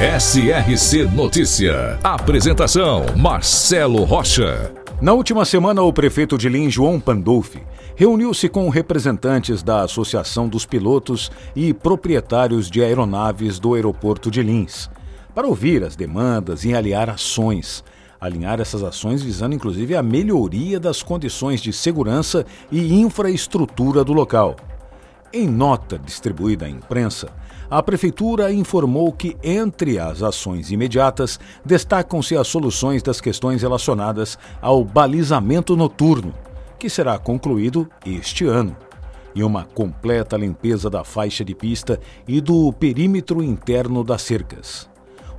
SRC Notícia. Apresentação: Marcelo Rocha. Na última semana, o prefeito de Lins, João Pandolfi, reuniu-se com representantes da Associação dos Pilotos e Proprietários de Aeronaves do Aeroporto de Lins, para ouvir as demandas e alinhar ações. Alinhar essas ações visando inclusive a melhoria das condições de segurança e infraestrutura do local. Em nota distribuída à imprensa, a Prefeitura informou que, entre as ações imediatas, destacam-se as soluções das questões relacionadas ao balizamento noturno, que será concluído este ano, e uma completa limpeza da faixa de pista e do perímetro interno das cercas.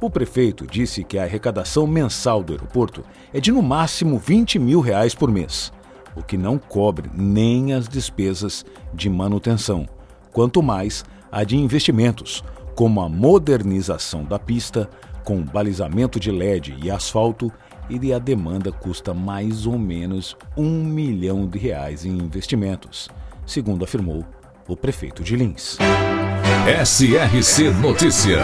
O prefeito disse que a arrecadação mensal do aeroporto é de no máximo 20 mil reais por mês, o que não cobre nem as despesas de manutenção, quanto mais a de investimentos, como a modernização da pista, com balizamento de LED e asfalto, e a demanda custa mais ou menos um milhão de reais em investimentos, segundo afirmou o prefeito de Lins. SRC Notícia.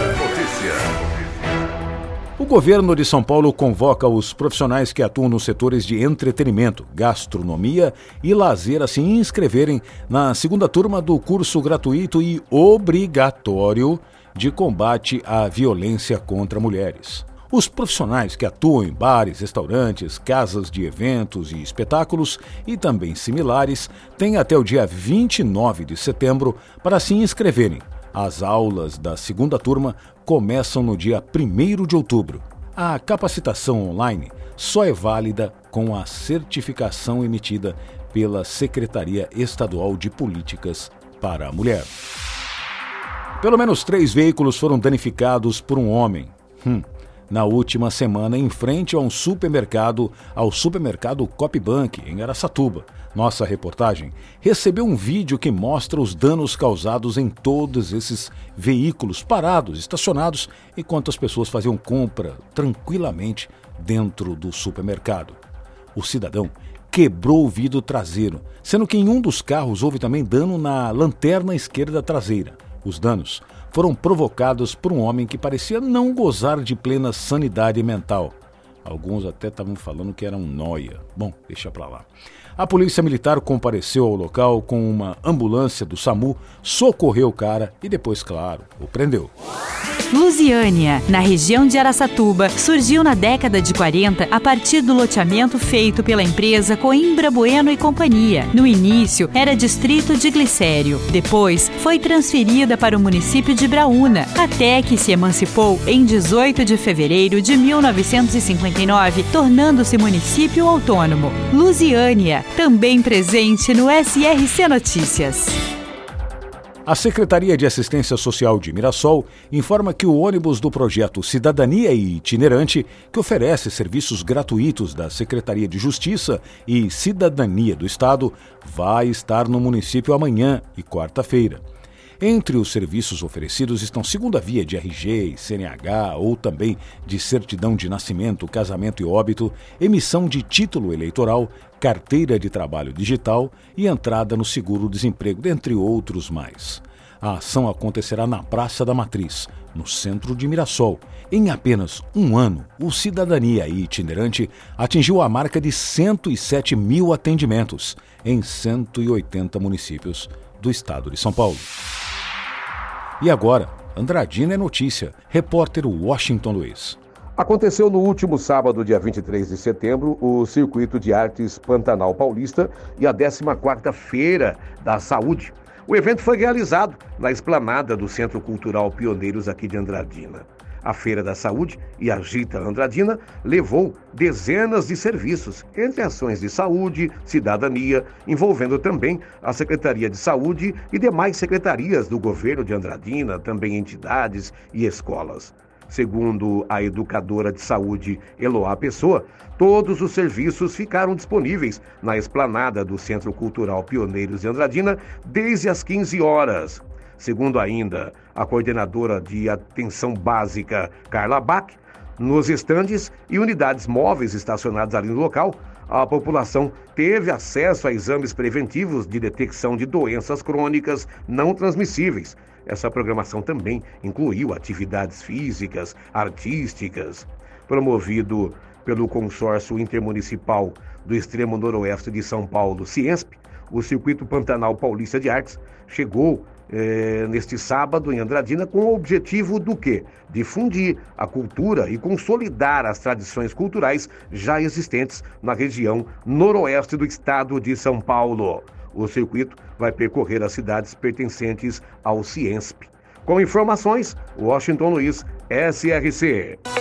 O governo de São Paulo convoca os profissionais que atuam nos setores de entretenimento, gastronomia e lazer a se inscreverem na segunda turma do curso gratuito e obrigatório de combate à violência contra mulheres. Os profissionais que atuam em bares, restaurantes, casas de eventos e espetáculos e também similares têm até o dia 29 de setembro para se inscreverem. As aulas da segunda turma começam no dia 1 de outubro. A capacitação online só é válida com a certificação emitida pela Secretaria Estadual de Políticas para a Mulher. Pelo menos três veículos foram danificados por um homem. Hum, na última semana em frente a um supermercado, ao supermercado Copbank, em Aracatuba. Nossa reportagem recebeu um vídeo que mostra os danos causados em todos esses veículos parados, estacionados, enquanto as pessoas faziam compra tranquilamente dentro do supermercado. O cidadão quebrou o vidro traseiro, sendo que em um dos carros houve também dano na lanterna esquerda traseira. Os danos foram provocados por um homem que parecia não gozar de plena sanidade mental. Alguns até estavam falando que era um noia. Bom, deixa pra lá. A polícia militar compareceu ao local com uma ambulância do SAMU, socorreu o cara e depois, claro, o prendeu. Lusiânia, na região de Araçatuba, surgiu na década de 40 a partir do loteamento feito pela empresa Coimbra Bueno e Companhia. No início, era distrito de Glicério. Depois, foi transferida para o município de Braúna, até que se emancipou em 18 de fevereiro de 1959, tornando-se município autônomo. Lusiânia, também presente no SRC Notícias. A Secretaria de Assistência Social de Mirassol informa que o ônibus do projeto Cidadania Itinerante, que oferece serviços gratuitos da Secretaria de Justiça e Cidadania do Estado, vai estar no município amanhã e quarta-feira. Entre os serviços oferecidos estão segunda via de RG, CNH ou também de certidão de nascimento, casamento e óbito, emissão de título eleitoral, carteira de trabalho digital e entrada no seguro-desemprego, dentre outros mais. A ação acontecerá na Praça da Matriz, no centro de Mirassol. Em apenas um ano, o Cidadania Itinerante atingiu a marca de 107 mil atendimentos em 180 municípios do estado de São Paulo. E agora, Andradina é notícia. Repórter Washington Luiz. Aconteceu no último sábado, dia 23 de setembro, o Circuito de Artes Pantanal Paulista e a 14ª Feira da Saúde. O evento foi realizado na esplanada do Centro Cultural Pioneiros aqui de Andradina. A Feira da Saúde e a Gita Andradina levou dezenas de serviços, entre ações de saúde, cidadania, envolvendo também a Secretaria de Saúde e demais secretarias do governo de Andradina, também entidades e escolas. Segundo a educadora de saúde Eloá Pessoa, todos os serviços ficaram disponíveis na esplanada do Centro Cultural Pioneiros de Andradina desde as 15 horas. Segundo ainda a coordenadora de atenção básica, Carla Bach, nos estandes e unidades móveis estacionados ali no local, a população teve acesso a exames preventivos de detecção de doenças crônicas não transmissíveis. Essa programação também incluiu atividades físicas, artísticas. Promovido pelo Consórcio Intermunicipal do Extremo Noroeste de São Paulo, Ciesp, o Circuito Pantanal Paulista de Artes chegou é, neste sábado em Andradina com o objetivo do quê? Difundir a cultura e consolidar as tradições culturais já existentes na região noroeste do estado de São Paulo. O circuito vai percorrer as cidades pertencentes ao Ciensp. Com informações, Washington Luiz, SRC.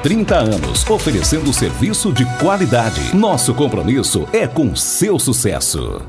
30 anos, oferecendo serviço de qualidade. Nosso compromisso é com seu sucesso.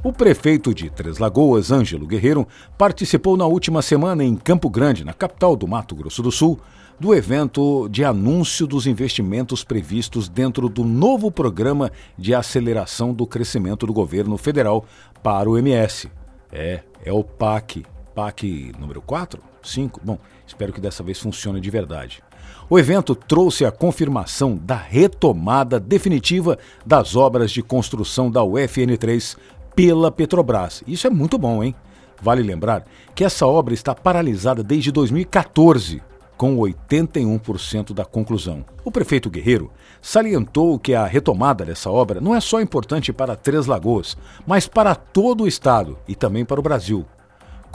O prefeito de Três Lagoas, Ângelo Guerreiro, participou na última semana em Campo Grande, na capital do Mato Grosso do Sul, do evento de anúncio dos investimentos previstos dentro do novo programa de aceleração do crescimento do governo federal para o MS. É, é o PAC, PAC número 4? 5? Bom, espero que dessa vez funcione de verdade. O evento trouxe a confirmação da retomada definitiva das obras de construção da UFN3 pela Petrobras. Isso é muito bom, hein? Vale lembrar que essa obra está paralisada desde 2014, com 81% da conclusão. O prefeito Guerreiro salientou que a retomada dessa obra não é só importante para Três Lagoas, mas para todo o estado e também para o Brasil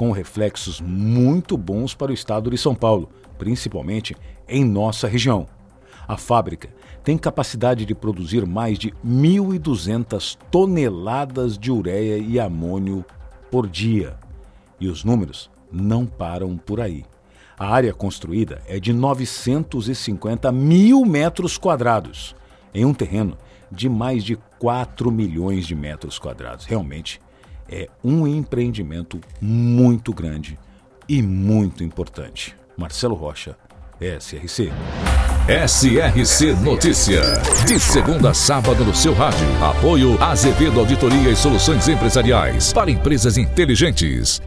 com reflexos muito bons para o estado de São Paulo, principalmente em nossa região. A fábrica tem capacidade de produzir mais de 1.200 toneladas de ureia e amônio por dia. E os números não param por aí. A área construída é de 950 mil metros quadrados, em um terreno de mais de 4 milhões de metros quadrados. Realmente é um empreendimento muito grande e muito importante. Marcelo Rocha, SRC. SRC Notícia. De segunda a sábado no seu rádio. Apoio Azevedo Auditoria e Soluções Empresariais para empresas inteligentes.